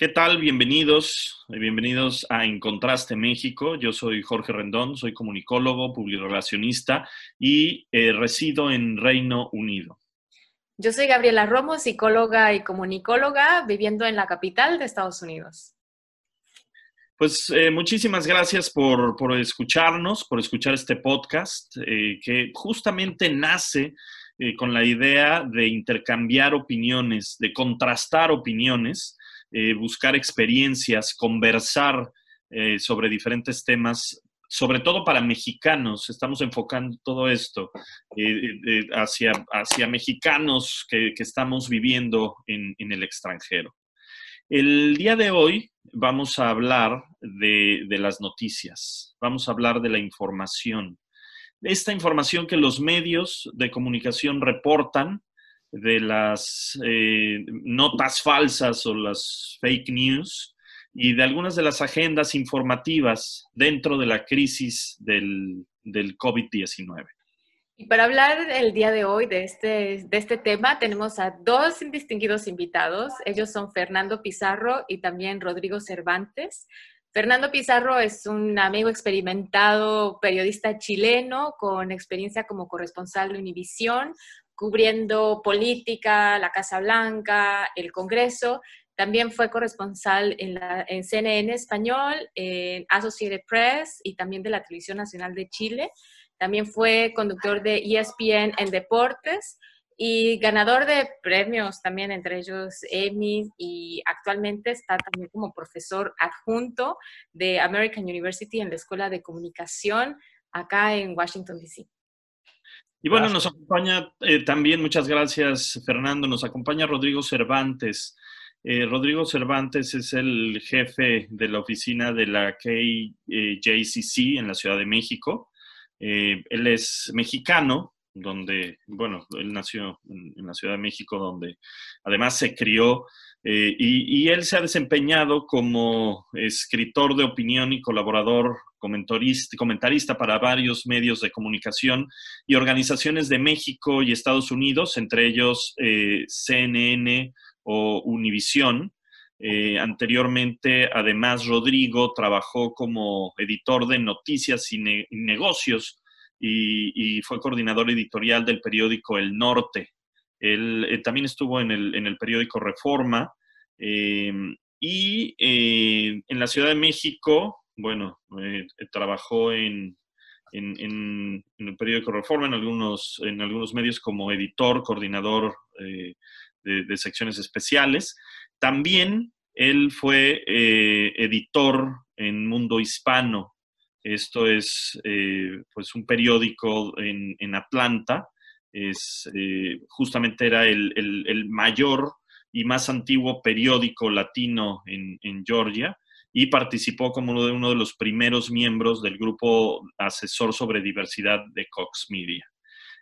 ¿Qué tal? Bienvenidos, bienvenidos a En Contraste México. Yo soy Jorge Rendón, soy comunicólogo, publirelacionista y eh, resido en Reino Unido. Yo soy Gabriela Romo, psicóloga y comunicóloga, viviendo en la capital de Estados Unidos. Pues eh, muchísimas gracias por, por, escucharnos, por escuchar este podcast, eh, que justamente nace con la idea de intercambiar opiniones, de contrastar opiniones eh, buscar experiencias, conversar eh, sobre diferentes temas, sobre todo para mexicanos. Estamos enfocando todo esto eh, hacia, hacia mexicanos que, estamos viviendo en, el extranjero. El día de hoy vamos a hablar de, las noticias, vamos a hablar de la información. Esta información que los medios de comunicación reportan de las eh, notas falsas o las fake news y de algunas de las agendas informativas dentro de la crisis del, del COVID-19. Y para hablar el día de hoy de este, de este tema, tenemos a dos distinguidos invitados. Ellos son Fernando Pizarro y también Rodrigo Cervantes. Fernando Pizarro es un amigo experimentado periodista chileno con experiencia como corresponsal de Univisión, cubriendo política, la Casa Blanca, el Congreso. También fue corresponsal en, la, en CNN Español, en Associated Press y también de la Televisión Nacional de Chile. También fue conductor de ESPN en deportes y ganador de premios también, entre ellos Emmy, y actualmente está también como profesor adjunto de American University en la Escuela de Comunicación acá en Washington, D.C. Y bueno, nos acompaña eh, también, muchas gracias Fernando, nos acompaña Rodrigo Cervantes. Eh, Rodrigo Cervantes es el jefe de la oficina de la KJCC en la Ciudad de México. Eh, él es mexicano, donde, bueno, él nació en, la Ciudad de México, donde además se crió y, y, él se ha desempeñado como escritor de opinión y colaborador comentarista para varios medios de comunicación y organizaciones de México y Estados Unidos, entre ellos eh, CNN o Univisión. Eh, anteriormente, además, Rodrigo trabajó como editor de noticias y, negocios y, fue coordinador editorial del periódico El Norte. Él eh, también estuvo en el, en el periódico Reforma y en la Ciudad de México bueno, eh, trabajó en, en, el periódico Reforma, en algunos, en algunos medios como editor, coordinador eh, de, secciones especiales. También él fue eh, editor en Mundo Hispano. Esto es pues un periódico en, Atlanta. Es, justamente era el, el, mayor y más antiguo periódico latino en, en Georgia y participó como uno de, uno de los primeros miembros del grupo asesor sobre diversidad de Cox Media.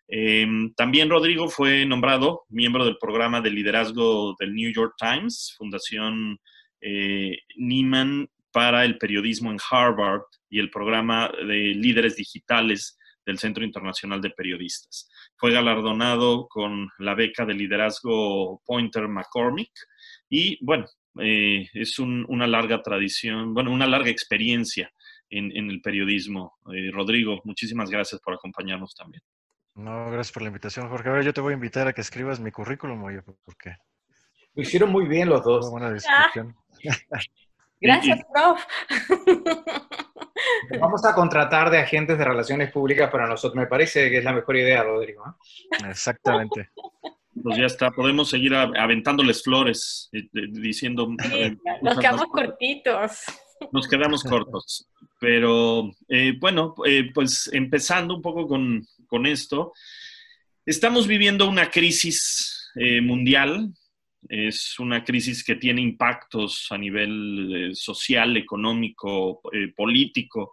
Em, también Rodrigo fue nombrado miembro del programa de liderazgo del New York Times, Fundación eh, Nieman para el periodismo en Harvard y el programa de líderes digitales del Centro Internacional de Periodistas. Fue galardonado con la beca de liderazgo Pointer McCormick y, bueno, eh, es una larga tradición, bueno, una larga experiencia en, el periodismo. Eh, Rodrigo, muchísimas gracias por acompañarnos también. No, gracias por la invitación, Jorge. A ver, yo te voy a invitar a que escribas mi currículum, oye, porque... Lo hicieron muy bien los dos. buena descripción. Gracias, prof. Vamos a contratar de agentes de relaciones públicas para nosotros. Me parece que es la mejor idea, Rodrigo. ¿eh? Exactamente. Pues ya está, podemos seguir aventándoles flores, eh, diciendo... Eh, nos quedamos cortitos. Nos quedamos cortos. Pero eh, bueno, pues empezando un poco con, esto, estamos viviendo una crisis mundial Es una crisis que tiene impactos a nivel eh, social, económico, eh, político.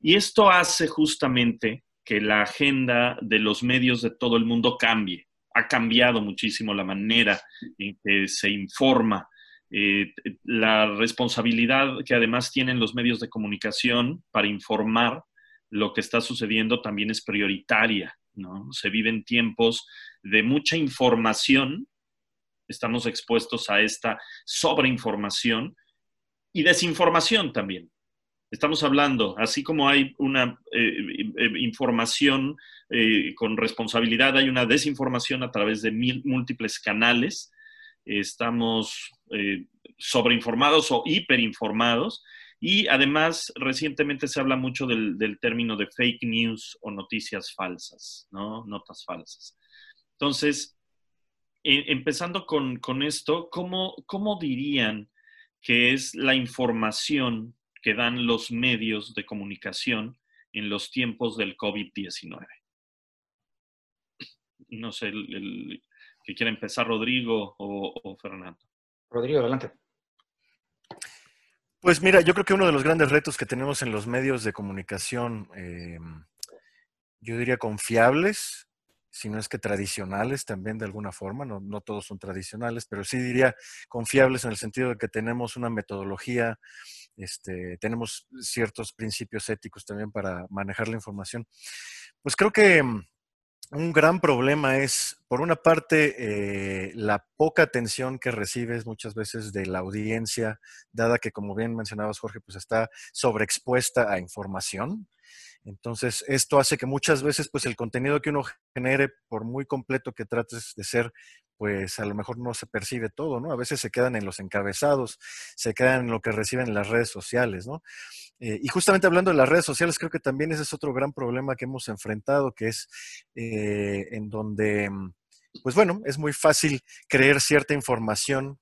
Y esto hace justamente que la agenda de los medios de todo el mundo cambie. Ha cambiado muchísimo la manera en que se informa, eh, la responsabilidad que además tienen los medios de comunicación para informar lo que está sucediendo también es prioritaria. ¿no? Se viven tiempos de mucha información, estamos expuestos a esta sobreinformación y desinformación también. Estamos hablando, así como hay una eh, eh, información eh, con responsabilidad, hay una desinformación a través de múltiples canales. Estamos sobreinformados o hiperinformados. Y además, recientemente se habla mucho del, término de fake news o noticias falsas, ¿no? Notas falsas. Entonces, empezando con, esto, ¿cómo, ¿cómo dirían que es la información que dan los medios de comunicación en los tiempos del COVID-19. No sé, el, que quiera empezar Rodrigo o, Fernando. Rodrigo, adelante. Pues mira, yo creo que uno de los grandes retos que tenemos en los medios de comunicación, em, yo diría confiables, si no es que tradicionales también de alguna forma, no, no, todos son tradicionales, pero sí diría confiables en el sentido de que tenemos una metodología este, tenemos ciertos principios éticos también para manejar la información. Pues creo que mm, un gran problema es, por una parte, eh, la poca atención que recibes muchas veces de la audiencia, dada que, como bien mencionabas, Jorge, pues está sobreexpuesta a información. Entonces, esto hace que muchas veces, pues el contenido que uno genere, por muy completo que trates de ser, pues a lo mejor no se percibe todo, ¿no? A veces se quedan en los encabezados, se quedan en lo que reciben en las redes sociales, ¿no? Eh, y justamente hablando de las redes sociales, creo que también ese es otro gran problema que hemos enfrentado, que es eh, en donde, pues bueno, es muy fácil creer cierta información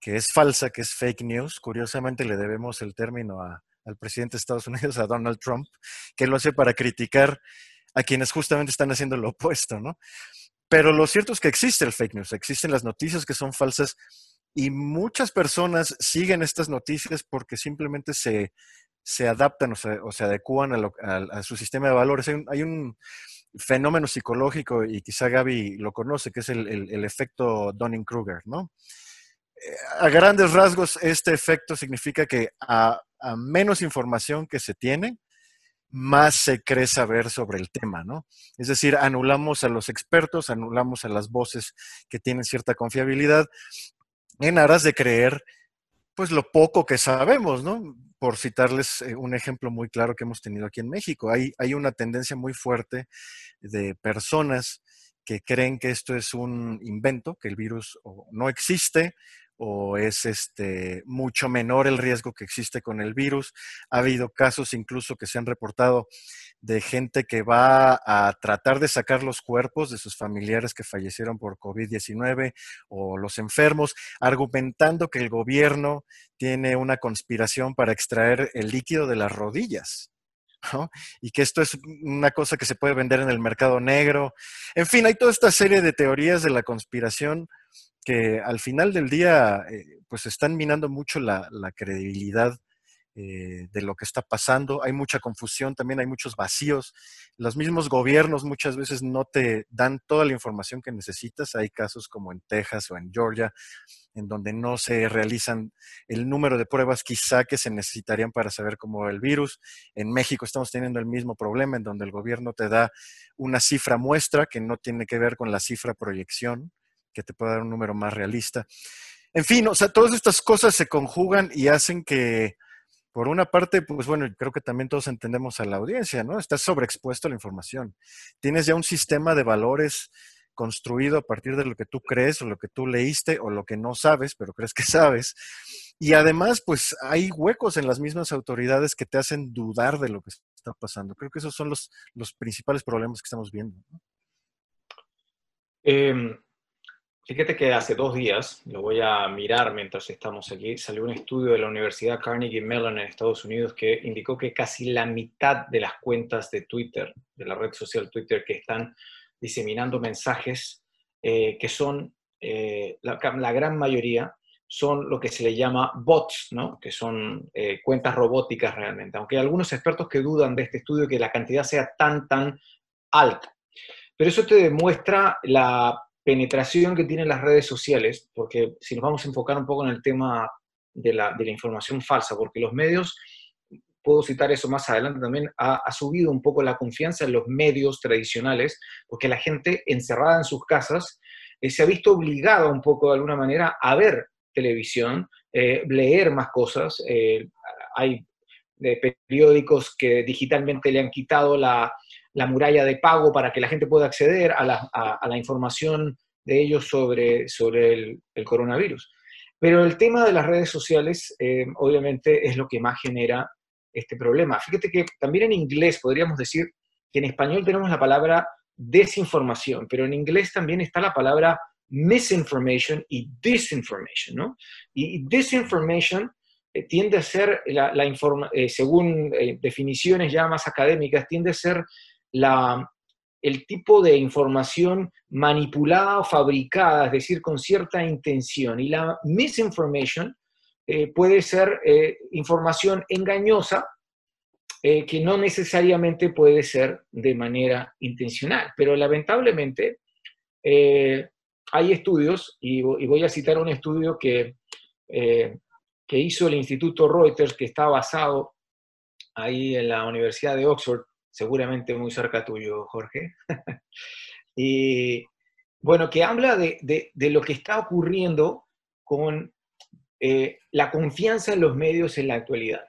que es falsa, que es fake news. Curiosamente le debemos el término al presidente de Estados Unidos, a Donald Trump, que lo hace para criticar a quienes justamente están haciendo lo opuesto, ¿no? Pero lo cierto es que existe el fake news, existen las noticias que son falsas y muchas personas siguen estas noticias porque simplemente se, adaptan o se, adecúan a, su sistema de valores. Hay un, fenómeno psicológico, y quizá Gaby lo conoce, que es el, efecto Dunning-Kruger, ¿no? A grandes rasgos, este efecto significa que a menos información que se tiene, más se cree saber sobre el tema, ¿no? Es decir, anulamos a los expertos, anulamos a las voces que tienen cierta confiabilidad en aras de creer, pues, lo poco que sabemos, ¿no? Por citarles eh, un ejemplo muy claro que hemos tenido aquí en México, hay una tendencia muy fuerte de personas que creen que esto es un invento, que el virus no existe o es este, mucho menor el riesgo que existe con el virus. Ha habido casos incluso que se han reportado de gente que va a tratar de sacar los cuerpos de sus familiares que fallecieron por COVID-19 o los enfermos, argumentando que el gobierno tiene una conspiración para extraer el líquido de las rodillas. Y que esto es una cosa que se puede vender en el mercado negro. En fin, hay toda esta serie de teorías de la conspiración que al final del día eh, pues están minando mucho la, credibilidad eh, de lo que está pasando. Hay mucha confusión, también hay muchos vacíos. Los mismos gobiernos muchas veces no te dan toda la información que necesitas. Hay casos como en Texas o en Georgia, en donde no se realizan el número de pruebas quizá que se necesitarían para saber cómo va el virus. En México estamos teniendo el mismo problema, en donde el gobierno te da una cifra muestra que no tiene que ver con la cifra proyección que te pueda dar un número más realista. En fin, o sea, todas estas cosas se conjugan y hacen que, por una parte, pues bueno, creo que también todos entendemos a la audiencia, ¿no? Estás sobreexpuesto a la información. Tienes ya un sistema de valores construido a partir de lo que tú crees o lo que tú leíste o lo que no sabes, pero crees que sabes. Y además, pues hay huecos en las mismas autoridades que te hacen dudar de lo que está pasando. Creo que esos son los, los principales problemas que estamos viendo. Eh, Fíjate que hace dos días, lo voy a mirar mientras estamos aquí, salió un estudio de la Universidad Carnegie Mellon en Estados Unidos que indicó que casi la mitad de las cuentas de Twitter, de la red social Twitter, que están diseminando mensajes eh, que son eh, la, gran mayoría, son lo que se le llama bots, ¿no? que son eh, cuentas robóticas realmente, aunque hay algunos expertos que dudan de este estudio que la cantidad sea tan, tan alta. Pero eso te demuestra la penetración que tienen las redes sociales, porque si nos vamos a enfocar un poco en el tema de la, de la información falsa, porque los medios, puedo citar eso más adelante también, ha, subido un poco la confianza en los medios tradicionales, porque la gente encerrada en sus casas eh, se ha visto obligada un poco de alguna manera a ver televisión, eh, leer más cosas. Eh, hay periódicos que digitalmente le han quitado la, la, muralla de pago para que la gente pueda acceder a la, a, la información de ellos sobre, sobre el, coronavirus. Pero el tema de las redes sociales, eh, obviamente, es lo que más genera este problema. Fíjate que también en inglés podríamos decir que en español tenemos la palabra desinformación, pero en inglés también está la palabra misinformation y disinformation, ¿no? Y, disinformation eh, tiende a ser, la, la eh, según definiciones ya más académicas, tiende a ser la, el tipo de información manipulada o fabricada, es decir, con cierta intención. Y la misinformation puede ser información engañosa, que no necesariamente puede ser de manera intencional. Pero lamentablemente, hay estudios, y, voy a citar un estudio que, eh, que hizo el Instituto Reuters, que está basado ahí en la Universidad de Oxford, seguramente muy cerca tuyo, Jorge. y bueno, que habla de, lo que está ocurriendo con eh, la confianza en los medios en la actualidad.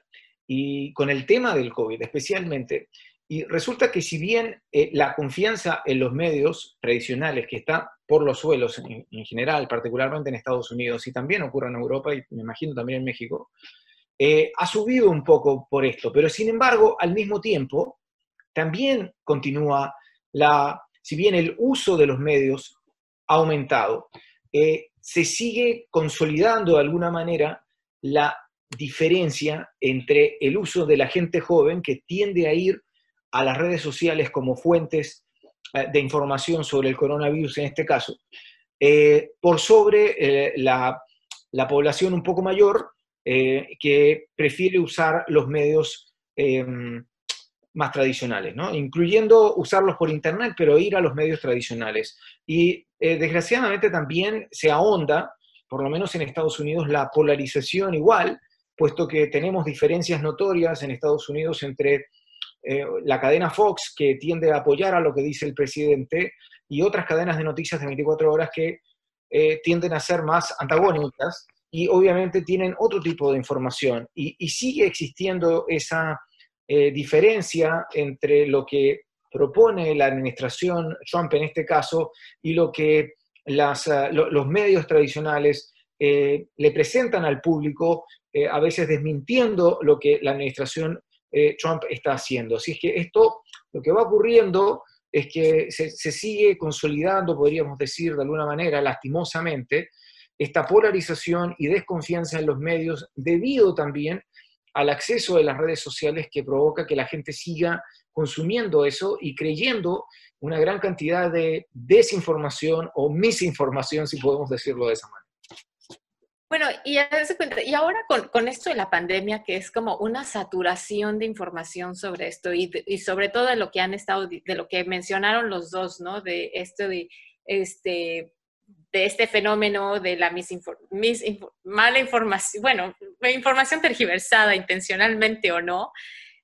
Y con el tema del COVID especialmente, y resulta que si bien eh, la confianza en los medios tradicionales, que está por los suelos en, general, particularmente en Estados Unidos, y también ocurre en Europa y me imagino también en México, eh, ha subido un poco por esto, pero sin embargo, al mismo tiempo, también continúa la, si bien el uso de los medios ha aumentado, eh, se sigue consolidando de alguna manera la diferencia entre el uso de la gente joven que tiende a ir a las redes sociales como fuentes eh, de información sobre el coronavirus en este caso, eh, por sobre eh, la, población un poco mayor que prefiere usar los medios em, más tradicionales, ¿no? incluyendo usarlos por Internet, pero ir a los medios tradicionales. Y desgraciadamente también se ahonda, por lo menos en Estados Unidos, la polarización igual, puesto que tenemos diferencias notorias en Estados Unidos entre eh, la cadena Fox, que tiende a apoyar a lo que dice el presidente, y otras cadenas de noticias de 24 horas que eh, tienden a ser más antagónicas y obviamente tienen otro tipo de información. Y, sigue existiendo esa eh, diferencia entre lo que propone la administración Trump en este caso y lo que los medios tradicionales le presentan al público, a veces desmintiendo lo que la administración eh, Trump está haciendo. Así es que esto, lo que va ocurriendo es que se, sigue consolidando, podríamos decir de alguna manera, lastimosamente, esta polarización y desconfianza en los medios debido también al acceso de las redes sociales que provoca que la gente siga consumiendo eso y creyendo una gran cantidad de desinformación o misinformación, si podemos decirlo de esa manera. Bueno, y, y ahora con, esto de la pandemia, que es como una saturación de información sobre esto y, sobre todo de lo que han estado, de lo que mencionaron los dos, ¿no? De esto de este, de este fenómeno de la mala información, bueno, información tergiversada intencionalmente o no.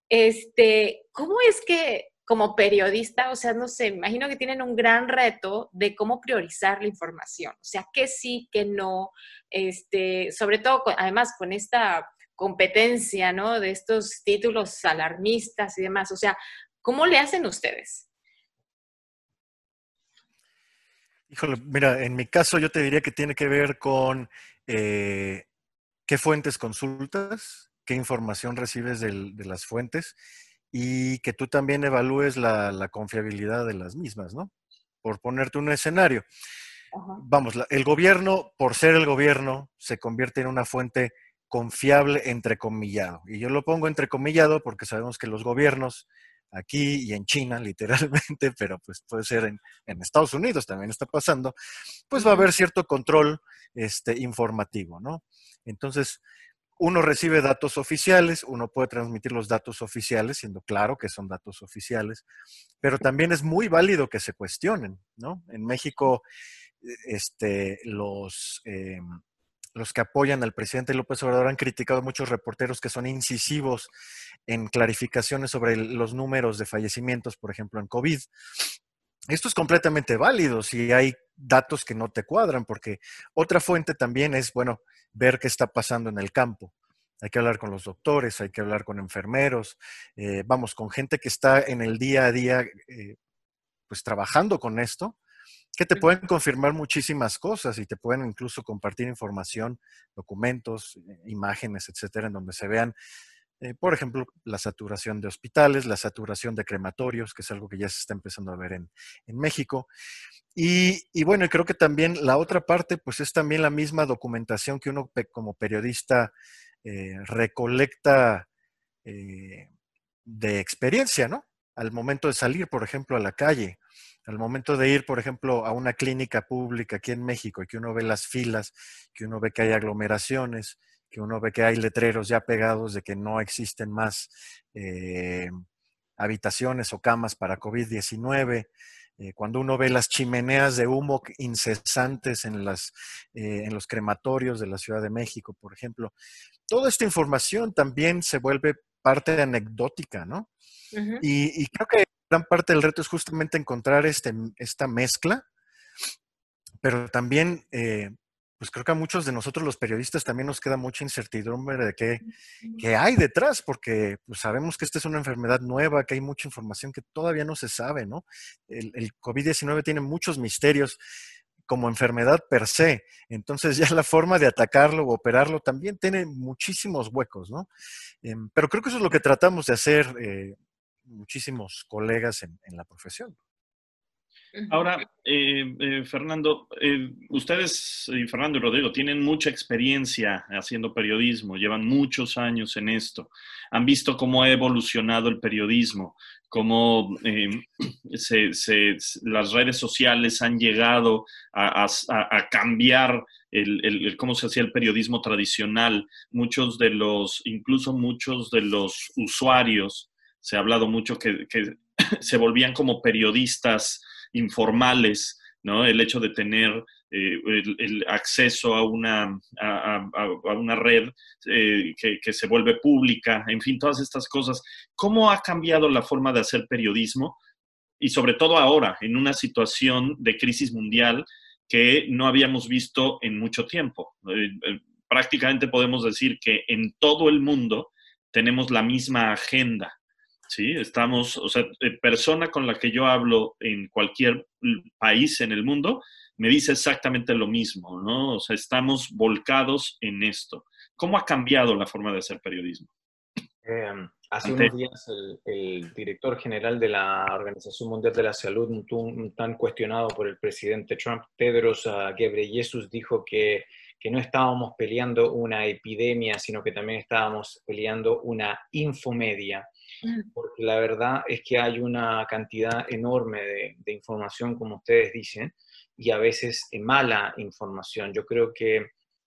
Este, ¿Cómo es que como periodista, o sea, no sé, imagino que tienen un gran reto de cómo priorizar la información, o sea, qué sí, qué no, este, sobre todo, además, con esta competencia, ¿no? De estos títulos alarmistas y demás, o sea, ¿cómo le hacen ustedes? Híjole, mira, en mi caso yo te diría que tiene que ver con eh, qué fuentes consultas, qué información recibes de las fuentes y que tú también evalúes la, confiabilidad de las mismas, ¿no? Por ponerte un escenario. Vamos, el gobierno, por ser el gobierno, se convierte en una fuente confiable entrecomillado. Y yo lo pongo entrecomillado porque sabemos que los gobiernos aquí y en China, literalmente, pero pues puede ser en, en Estados Unidos también está pasando, pues va a haber cierto control este, informativo, ¿no? Entonces, uno recibe datos oficiales, uno puede transmitir los datos oficiales, siendo claro que son datos oficiales, pero también es muy válido que se cuestionen, ¿no? En México, este, los, eh, los que apoyan al presidente López Obrador han criticado a muchos reporteros que son incisivos en clarificaciones sobre los números de fallecimientos, por ejemplo, en COVID. Esto es completamente válido si hay datos que no te cuadran, porque otra fuente también es, bueno, ver qué está pasando en el campo. Hay que hablar con los doctores, hay que hablar con enfermeros, eh, vamos, con gente que está en el día a día, eh, pues trabajando con esto, que te pueden confirmar muchísimas cosas y te pueden incluso compartir información, documentos, eh, imágenes, etcétera, en donde se vean, por ejemplo, la saturación de hospitales, la saturación de crematorios, que es algo que ya se está empezando a ver en, en México. Y, bueno, creo que también la otra parte, pues es también la misma documentación que uno como periodista eh, recolecta eh, de experiencia, ¿no? Al momento de salir, por ejemplo, a la calle, al momento de ir, por ejemplo, a una clínica pública aquí en México y que uno ve las filas, que uno ve que hay aglomeraciones, que uno ve que hay letreros ya pegados de que no existen más eh, habitaciones o camas para COVID-19, eh, cuando uno ve las chimeneas de humo incesantes en, las, eh, en los crematorios de la Ciudad de México, por ejemplo, toda esta información también se vuelve parte anecdótica, ¿no? y, creo que gran parte del reto es justamente encontrar este, esta mezcla, pero también eh, pues creo que a muchos de nosotros los periodistas también nos queda mucha incertidumbre de qué, hay detrás, porque pues, sabemos que esta es una enfermedad nueva, que hay mucha información que todavía no se sabe, ¿no? El, el COVID-19 tiene muchos misterios como enfermedad per se, entonces ya la forma de atacarlo o operarlo también tiene muchísimos huecos, ¿no? Em, pero creo que eso es lo que tratamos de hacer eh, muchísimos colegas en la profesión. Ahora, eh, eh, Fernando, eh, ustedes, y Fernando y Rodrigo, tienen mucha experiencia haciendo periodismo, llevan muchos años en esto, han visto cómo ha evolucionado el periodismo, cómo las redes sociales han llegado a, cambiar el, cómo se hacía el periodismo tradicional. Muchos de los, incluso muchos de los usuarios, se ha hablado mucho que, se volvían como periodistas informales, ¿no? El hecho de tener eh, el, acceso a una, a, una red eh, que, se vuelve pública, en fin, todas estas cosas. ¿Cómo ha cambiado la forma de hacer periodismo? Y sobre todo ahora, en una situación de crisis mundial que no habíamos visto en mucho tiempo. Eh, prácticamente podemos decir que en todo el mundo tenemos la misma agenda ¿sí? Estamos, o sea, eh, persona con la que yo hablo en cualquier país en el mundo me dice exactamente lo mismo, ¿no? O sea, estamos volcados en esto. ¿Cómo ha cambiado la forma de hacer periodismo? Em, hace unos días el, director general de la Organización Mundial de la Salud, tan cuestionado por el presidente Trump, Tedros Ghebreyesus, dijo que, que no estábamos peleando una epidemia, sino que también estábamos peleando una infomedia. Porque la verdad es que hay una cantidad enorme de, información, como ustedes dicen, y a veces mala información. Yo creo que,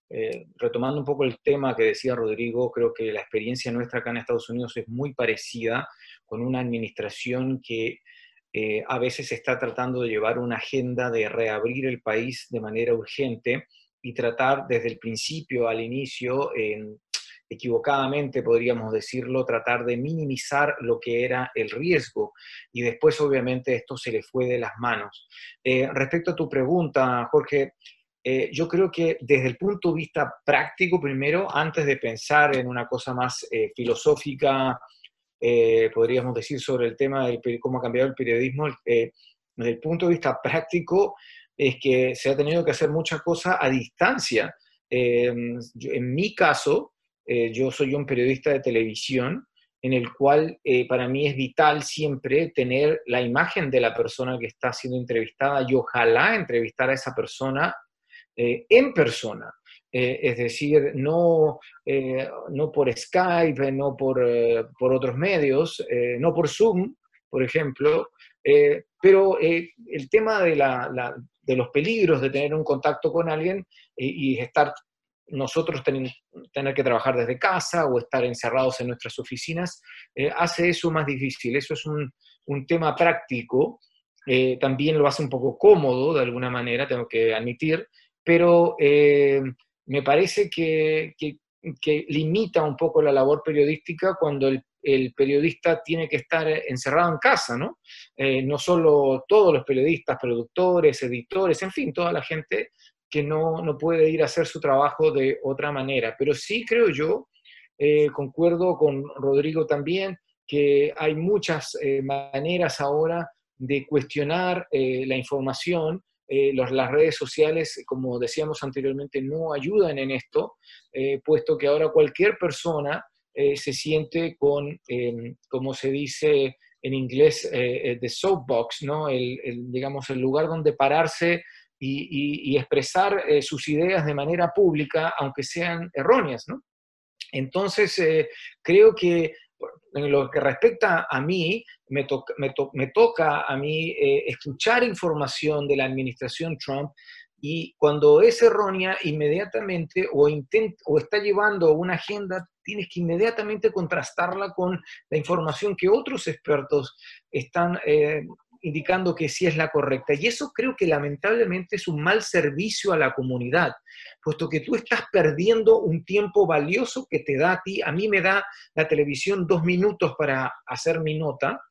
eh, retomando un poco el tema que decía Rodrigo, creo que la experiencia nuestra acá en Estados Unidos es muy parecida con una administración que eh, a veces está tratando de llevar una agenda de reabrir el país de manera urgente y tratar desde el principio al inicio en equivocadamente, podríamos decirlo, tratar de minimizar lo que era el riesgo y después obviamente esto se le fue de las manos. Eh, respecto a tu pregunta, Jorge, eh, yo creo que desde el punto de vista práctico, primero, antes de pensar en una cosa más eh, filosófica, podríamos decir sobre el tema de cómo ha cambiado el periodismo, desde el punto de vista práctico, es que se ha tenido que hacer muchas cosas a distancia. en mi caso, eh, yo soy un periodista de televisión en el cual eh, para mí es vital siempre tener la imagen de la persona que está siendo entrevistada y ojalá entrevistar a esa persona eh, en persona. es decir, no, no por Skype, no por, por otros medios, no por Zoom, por ejemplo, pero el tema de, la, de, los peligros de tener un contacto con alguien y estar nosotros tener que trabajar desde casa o estar encerrados en nuestras oficinas, eh, hace eso más difícil. Eso es un, tema práctico, eh, también lo hace un poco cómodo de alguna manera, tengo que admitir, pero eh, me parece que, limita un poco la labor periodística cuando el, periodista tiene que estar encerrado en casa, ¿no? no solo todos los periodistas, productores, editores, en fin, toda la gente que no, no, puede ir a hacer su trabajo de otra manera. Pero sí creo yo, eh, concuerdo con Rodrigo también, que hay muchas eh, maneras ahora de cuestionar eh, la información. Las redes sociales, como decíamos anteriormente, no ayudan en esto, puesto que ahora cualquier persona se siente con, como se dice en inglés, the soapbox, ¿no? el, digamos, el lugar donde pararse y, expresar eh, sus ideas de manera pública, aunque sean erróneas. ¿no? Entonces, eh, creo que en lo que respecta a mí, me, toca a mí eh, escuchar información de la administración Trump y cuando es errónea, inmediatamente o, o está llevando una agenda, tienes que inmediatamente contrastarla con la información que otros expertos están indicando que sí es la correcta. Y eso creo que lamentablemente es un mal servicio a la comunidad, puesto que tú estás perdiendo un tiempo valioso que te da a ti. A mí me da la televisión dos minutos para hacer mi nota,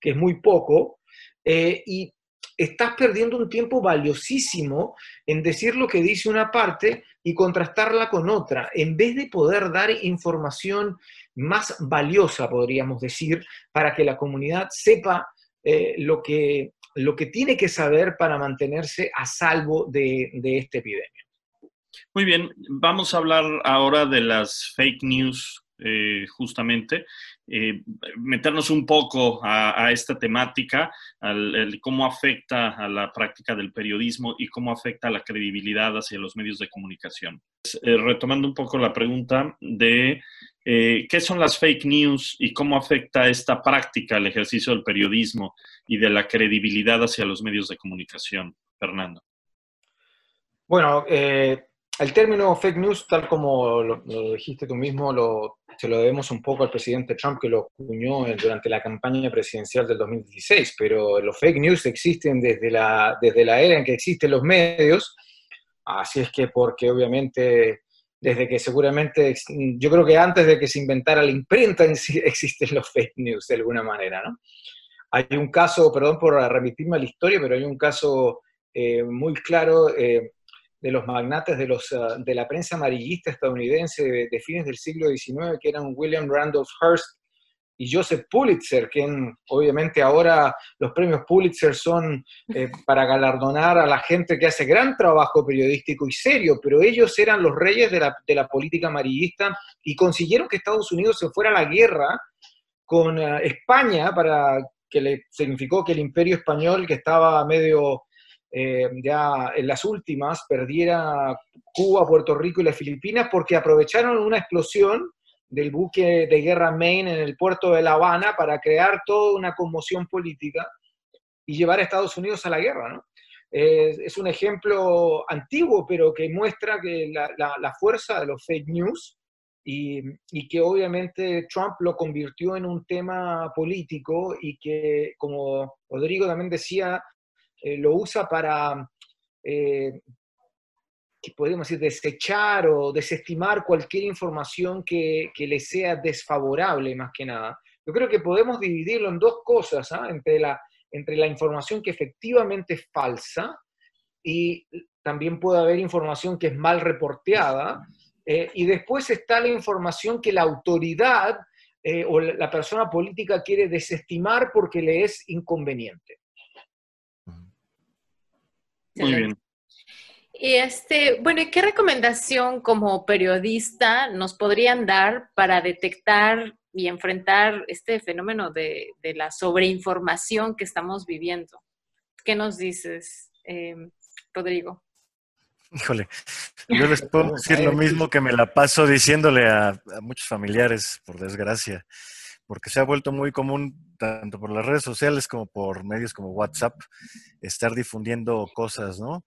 que es muy poco, eh, y estás perdiendo un tiempo valiosísimo en decir lo que dice una parte y contrastarla con otra, en vez de poder dar información más valiosa, podríamos decir, para que la comunidad sepa eh, lo, que, lo que tiene que saber para mantenerse a salvo de, esta epidemia. Muy bien, vamos a hablar ahora de las fake news eh, justamente, eh, meternos un poco a, esta temática, al, cómo afecta a la práctica del periodismo y cómo afecta a la credibilidad hacia los medios de comunicación. retomando un poco la pregunta de eh, ¿Qué son las fake news y cómo afecta esta práctica al ejercicio del periodismo y de la credibilidad hacia los medios de comunicación? Fernando. Bueno, eh, el término fake news, tal como lo, dijiste tú mismo, lo, se lo debemos un poco al presidente Trump que lo acuñó durante la campaña presidencial del 2016, pero los fake news existen desde la, desde la era en que existen los medios, así es que porque obviamente desde que seguramente, yo creo que antes de que se inventara la imprenta existen los fake news de alguna manera, ¿no? Hay un caso, perdón por remitirme a la historia, pero hay un caso eh, muy claro eh, de los magnates de, los, ah, de la prensa amarillista estadounidense de, de, fines del siglo XIX, que eran William Randolph Hearst y Joseph Pulitzer, quien obviamente ahora los premios Pulitzer son eh, para galardonar a la gente que hace gran trabajo periodístico y serio, pero ellos eran los reyes de la, política amarillista y consiguieron que Estados Unidos se fuera a la guerra con eh, España para que le significó que el imperio español, que estaba medio eh, ya en las últimas, perdiera Cuba, Puerto Rico y las Filipinas porque aprovecharon una explosión del buque de guerra Maine en el puerto de La Habana para crear toda una conmoción política y llevar a Estados Unidos a la guerra. es un ejemplo antiguo, pero que muestra que la, fuerza de los fake news y, que obviamente Trump lo convirtió en un tema político y que, como Rodrigo también decía, eh, lo usa para eh, podemos decir, desechar o desestimar cualquier información que, le sea desfavorable más que nada. Yo creo que podemos dividirlo en dos cosas, ¿ah? entre, la, entre la información que efectivamente es falsa y también puede haber información que es mal reporteada, eh, y después está la información que la autoridad eh, o la persona política quiere desestimar porque le es inconveniente. Muy bien. Y este, bueno, ¿y qué recomendación como periodista nos podrían dar para detectar y enfrentar este fenómeno de, la sobreinformación que estamos viviendo? ¿Qué nos dices, em, Rodrigo? Híjole, yo les puedo decir lo mismo que me la paso diciéndole a, muchos familiares, por desgracia. Porque se ha vuelto muy común, tanto por las redes sociales como por medios como WhatsApp, estar difundiendo cosas, ¿no?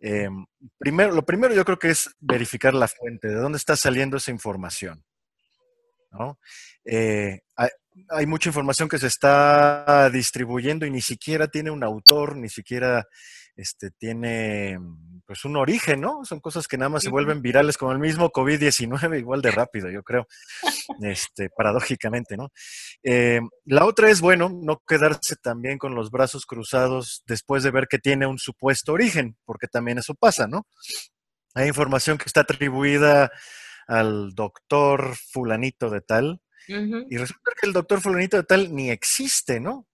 Em, primero, lo primero yo creo que es verificar la fuente, de dónde está saliendo esa información, ¿no? Eh, hay mucha información que se está distribuyendo y ni siquiera tiene un autor, ni siquiera este, tiene pues un origen, ¿no? Son cosas que nada más se vuelven virales como el mismo COVID-19, igual de rápido, yo creo, este, paradójicamente, ¿no? Eh, la otra es, bueno, no quedarse también con los brazos cruzados después de ver que tiene un supuesto origen, porque también eso pasa, ¿no? Hay información que está atribuida al doctor fulanito de tal, y resulta que el doctor fulanito de tal ni existe, ¿no?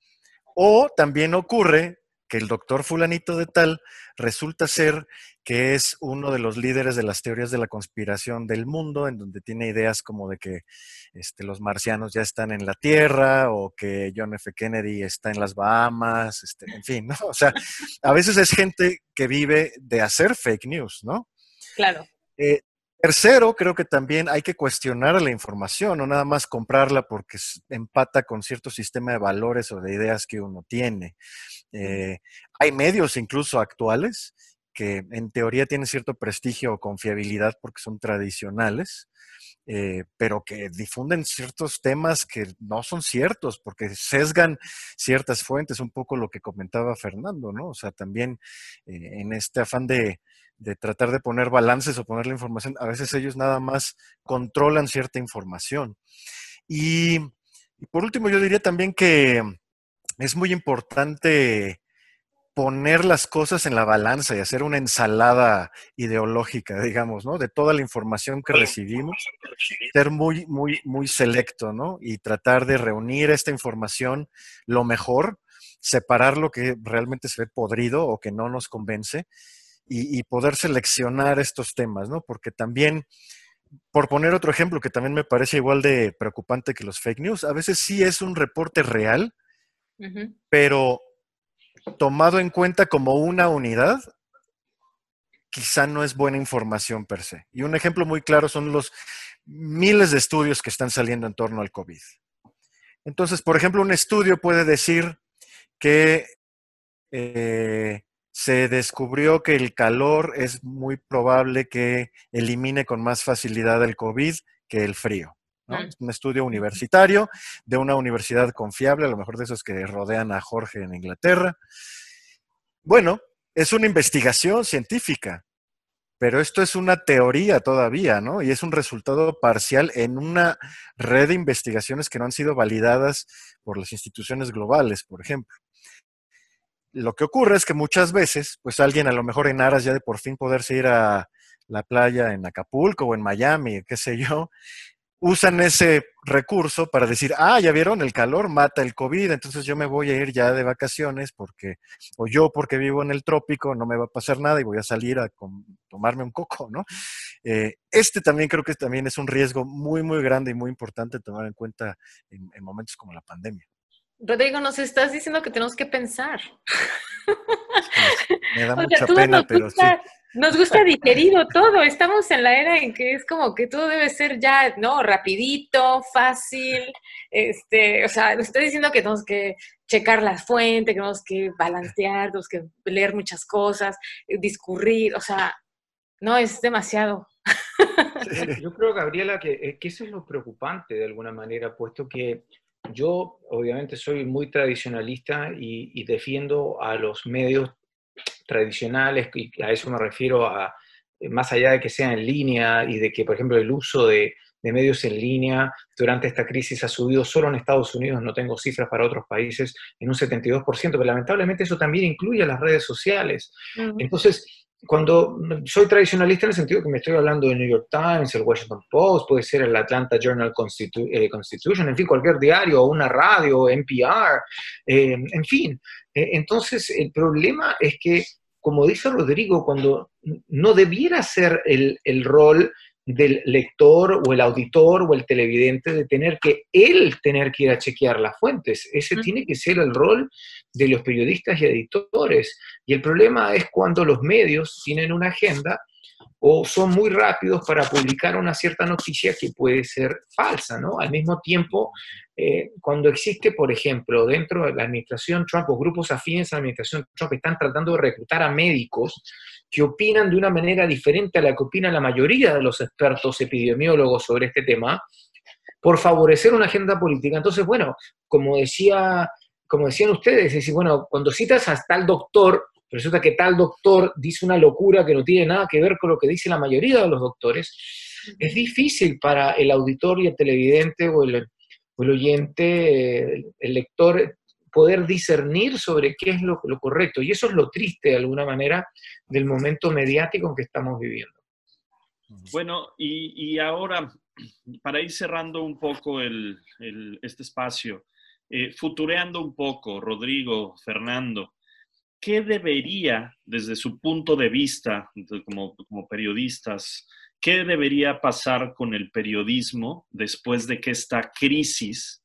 O también ocurre que el doctor fulanito de tal resulta ser que es uno de los líderes de las teorías de la conspiración del mundo, en donde tiene ideas como de que este, los marcianos ya están en la Tierra o que John F. Kennedy está en las Bahamas, este, en fin, ¿no? O sea, a veces es gente que vive de hacer fake news, ¿no? Claro. Eh, Tercero, creo que también hay que cuestionar la información, no nada más comprarla porque empata con cierto sistema de valores o de ideas que uno tiene. Eh, hay medios incluso actuales que en teoría tienen cierto prestigio o confiabilidad porque son tradicionales, eh, pero que difunden ciertos temas que no son ciertos, porque sesgan ciertas fuentes, un poco lo que comentaba Fernando, ¿no? O sea, también eh, en este afán de, de tratar de poner balances o poner la información, a veces ellos nada más controlan cierta información. Y, por último, yo diría también que es muy importante poner las cosas en la balanza y hacer una ensalada ideológica, digamos, ¿no? De toda la información que recibimos, ser muy, muy, muy selecto, ¿no? Y tratar de reunir esta información lo mejor, separar lo que realmente se ve podrido o que no nos convence y, poder seleccionar estos temas, ¿no? Porque también, por poner otro ejemplo que también me parece igual de preocupante que los fake news, a veces sí es un reporte real, pero tomado en cuenta como una unidad, quizá no es buena información per se. Y un ejemplo muy claro son los miles de estudios que están saliendo en torno al COVID. Entonces, por ejemplo, un estudio puede decir que eh, se descubrió que el calor es muy probable que elimine con más facilidad el COVID que el frío. Es un estudio universitario de una universidad confiable, a lo mejor de esos que rodean a Jorge en Inglaterra. Bueno, es una investigación científica, pero esto es una teoría todavía, ¿no? Y es un resultado parcial en una red de investigaciones que no han sido validadas por las instituciones globales, por ejemplo. Lo que ocurre es que muchas veces, pues alguien a lo mejor en aras ya de por fin poderse ir a la playa en Acapulco o en Miami, qué sé yo, usan ese recurso para decir, ah, ya vieron, el calor mata el COVID, entonces yo me voy a ir ya de vacaciones porque, o yo porque vivo en el trópico, no me va a pasar nada y voy a salir a tomarme un coco, ¿no? Eh, este también creo que también es un riesgo muy, muy grande y muy importante tomar en cuenta en momentos como la pandemia. Rodrigo, nos estás diciendo que tenemos que pensar. Me da mucha pena, pero sí. Nos gusta digerido todo. Estamos en la era en que es como que todo debe ser ya, ¿no? Rapidito, fácil. Este, o sea, nos está diciendo que tenemos que checar la fuente, que tenemos que balancear, tenemos que leer muchas cosas, eh, discurrir. O sea, no, es demasiado. Yo creo, Gabriela, eh, que eso es lo preocupante de alguna manera, puesto que yo obviamente soy muy tradicionalista y, defiendo a los medios tradicionales, y a eso me refiero a, más allá de que sea en línea y de que, por ejemplo, el uso de, medios en línea durante esta crisis ha subido solo en Estados Unidos, no tengo cifras para otros países, en un 72%, pero lamentablemente eso también incluye a las redes sociales. Entonces, cuando soy tradicionalista en el sentido que me estoy hablando de New York Times, el Washington Post, puede ser el Atlanta Journal eh, Constitution, en fin, cualquier diario, una radio, NPR, eh, en fin. Eh, entonces, el problema es que, como dice Rodrigo, cuando no debiera ser el, el rol del lector o el auditor o el televidente de tener que él tener que ir a chequear las fuentes. Ese tiene que ser el rol de los periodistas y editores. Y el problema es cuando los medios tienen una agenda o son muy rápidos para publicar una cierta noticia que puede ser falsa, ¿no? Al mismo tiempo, eh, cuando existe, por ejemplo, dentro de la administración Trump o grupos afines a la administración Trump están tratando de reclutar a médicos que opinan de una manera diferente a la que opina la mayoría de los expertos epidemiólogos sobre este tema, por favorecer una agenda política. Entonces, bueno, como decía, como decían ustedes, es decir, bueno, cuando citas a tal doctor, resulta que tal doctor dice una locura que no tiene nada que ver con lo que dice la mayoría de los doctores, es difícil para el auditor y el televidente o el, oyente, el, lector, poder discernir sobre qué es lo, correcto. Y eso es lo triste, de alguna manera, del momento mediático en que estamos viviendo. Bueno, y, ahora, para ir cerrando un poco este espacio, eh, futureando un poco, Rodrigo, Fernando, ¿qué debería, desde su punto de vista, como, periodistas, qué debería pasar con el periodismo después de que esta crisis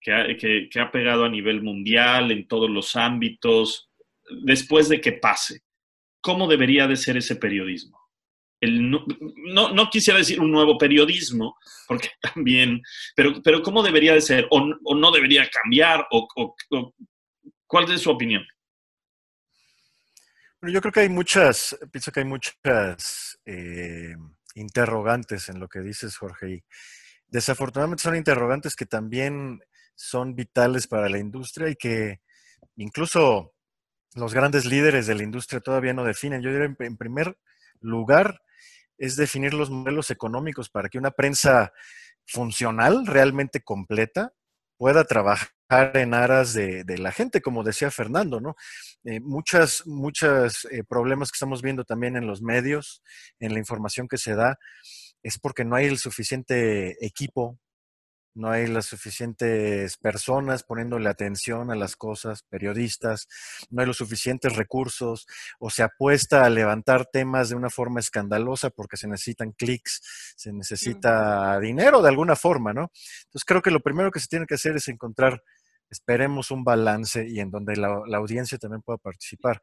que ha, pegado a nivel mundial, en todos los ámbitos, después de que pase? ¿Cómo debería de ser ese periodismo? no, quisiera decir un nuevo periodismo, porque también, pero, pero ¿cómo debería de ser? ¿O, no debería cambiar? O, ¿Cuál es su opinión? Bueno, yo creo que hay muchas, pienso que hay muchas eh, interrogantes en lo que dices, Jorge. Y desafortunadamente son interrogantes que también son vitales para la industria y que incluso los grandes líderes de la industria todavía no definen. Yo diría, en primer lugar, es definir los modelos económicos para que una prensa funcional, realmente completa, pueda trabajar en aras de, la gente, como decía Fernando, ¿no? Eh, muchas, muchos eh, problemas que estamos viendo también en los medios, en la información que se da, es porque no hay el suficiente equipo no hay las suficientes personas poniéndole atención a las cosas, periodistas, no hay los suficientes recursos, o se apuesta a levantar temas de una forma escandalosa porque se necesitan clics, se necesita dinero de alguna forma, ¿no? Entonces creo que lo primero que se tiene que hacer es encontrar, esperemos, un balance y en donde la, audiencia también pueda participar.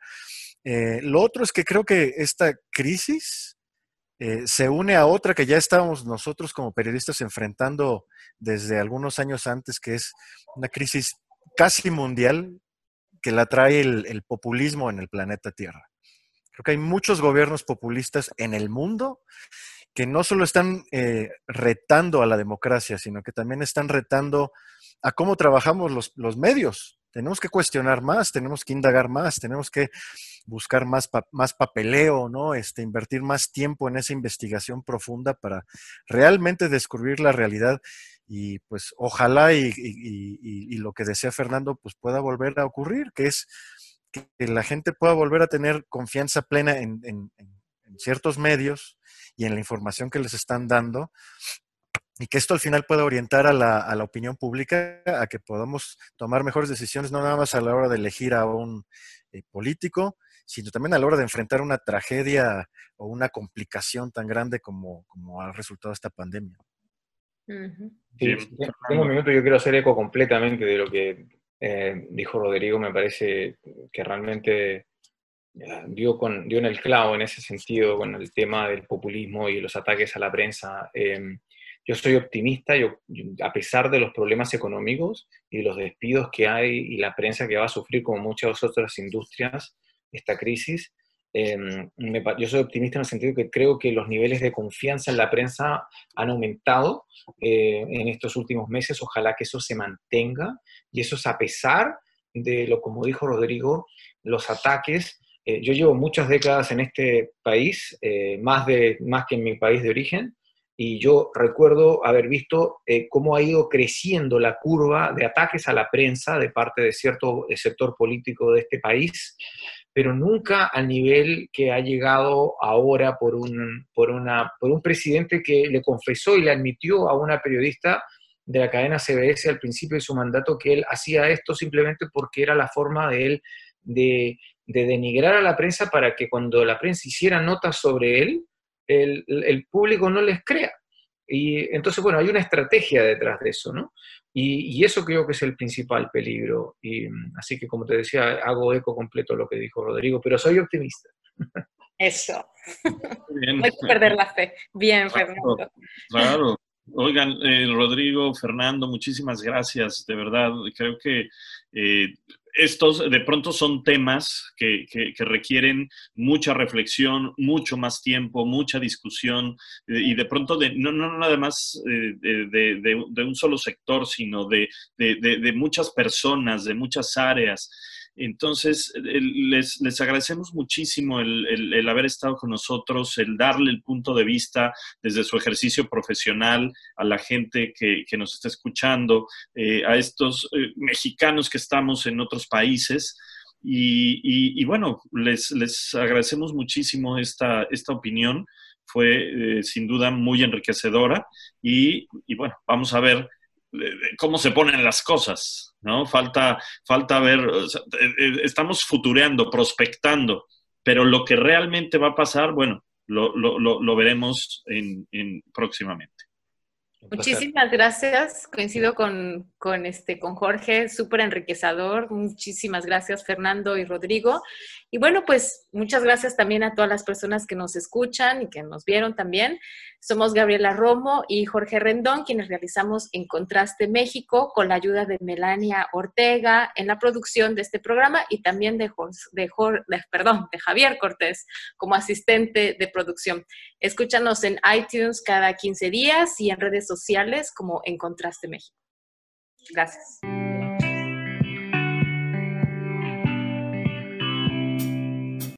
Eh, lo otro es que creo que esta crisis eh, se une a otra que ya estábamos nosotros como periodistas enfrentando desde algunos años antes, que es una crisis casi mundial que la trae el, populismo en el planeta Tierra. Creo que hay muchos gobiernos populistas en el mundo que no solo están eh, retando a la democracia, sino que también están retando a cómo trabajamos los, los medios. Tenemos que cuestionar más, tenemos que indagar más, tenemos que buscar más, más papeleo, ¿no? Este, invertir más tiempo en esa investigación profunda para realmente descubrir la realidad y pues ojalá y, lo que desea Fernando pues pueda volver a ocurrir, que es que la gente pueda volver a tener confianza plena en, en ciertos medios y en la información que les están dando y que esto al final pueda orientar a la, a la, opinión pública a que podamos tomar mejores decisiones, no nada más a la hora de elegir a un eh, político, sino también a la hora de enfrentar una tragedia o una complicación tan grande como, como ha resultado esta pandemia. Sí, tengo un minuto, yo quiero hacer eco completamente de lo que eh, dijo Rodrigo, me parece que realmente eh, dio, con, dio en el clavo en ese sentido con el tema del populismo y los ataques a la prensa. Em, yo soy optimista, yo, a pesar de los problemas económicos y los despidos que hay y la prensa que va a sufrir como muchas otras industrias esta crisis, em, yo soy optimista en el sentido que creo que los niveles de confianza en la prensa han aumentado eh, en estos últimos meses. Ojalá que eso se mantenga y eso es a pesar de lo, como dijo Rodrigo, los ataques. Eh, yo llevo muchas décadas en este país, eh, más, de, más que en mi país de origen, y yo recuerdo haber visto eh, cómo ha ido creciendo la curva de ataques a la prensa de parte de cierto sector político de este país, pero nunca al nivel que ha llegado ahora por un, por, una, por un presidente que le confesó y le admitió a una periodista de la cadena CBS al principio de su mandato que él hacía esto simplemente porque era la forma de él de, de denigrar a la prensa para que cuando la prensa hiciera notas sobre él, el, público no les crea. Y entonces, bueno, hay una estrategia detrás de eso, ¿no? Y, eso creo que es el principal peligro. Y así que, como te decía, hago eco completo lo que dijo Rodrigo, pero soy optimista. Eso. No hay que perder la fe. Bien, Fernando. Claro. Oigan, eh, Rodrigo, Fernando, muchísimas gracias. De verdad, creo que eh, estos de pronto son temas que, requieren mucha reflexión, mucho más tiempo, mucha discusión eh, y de pronto de, no, no nada más de, un solo sector, sino de, muchas personas, de muchas áreas. Entonces, les, les agradecemos muchísimo el, haber estado con nosotros, el darle el punto de vista desde su ejercicio profesional a la gente que, nos está escuchando, eh, a estos eh, mexicanos que estamos en otros países. Y, bueno, les, les, agradecemos muchísimo esta, esta opinión. Fue eh, sin duda muy enriquecedora y, y bueno, vamos a ver cómo se ponen las cosas, ¿no? Falta, falta ver, eh, eh, estamos futureando, prospectando, pero lo que realmente va a pasar, bueno, lo, veremos en, próximamente. Muchísimas gracias. Coincido con, con, este, con Jorge, súper enriquecedor. Muchísimas gracias, Fernando y Rodrigo. Y bueno, pues muchas gracias también a todas las personas que nos escuchan y que nos vieron también. Somos Gabriela Romo y Jorge Rendón, quienes realizamos En Contraste México con la ayuda de Melania Ortega en la producción de este programa y también de, perdón, de Javier Cortés como asistente de producción. Escúchanos en iTunes cada 15 días y en redes sociales como En Contraste México. Gracias.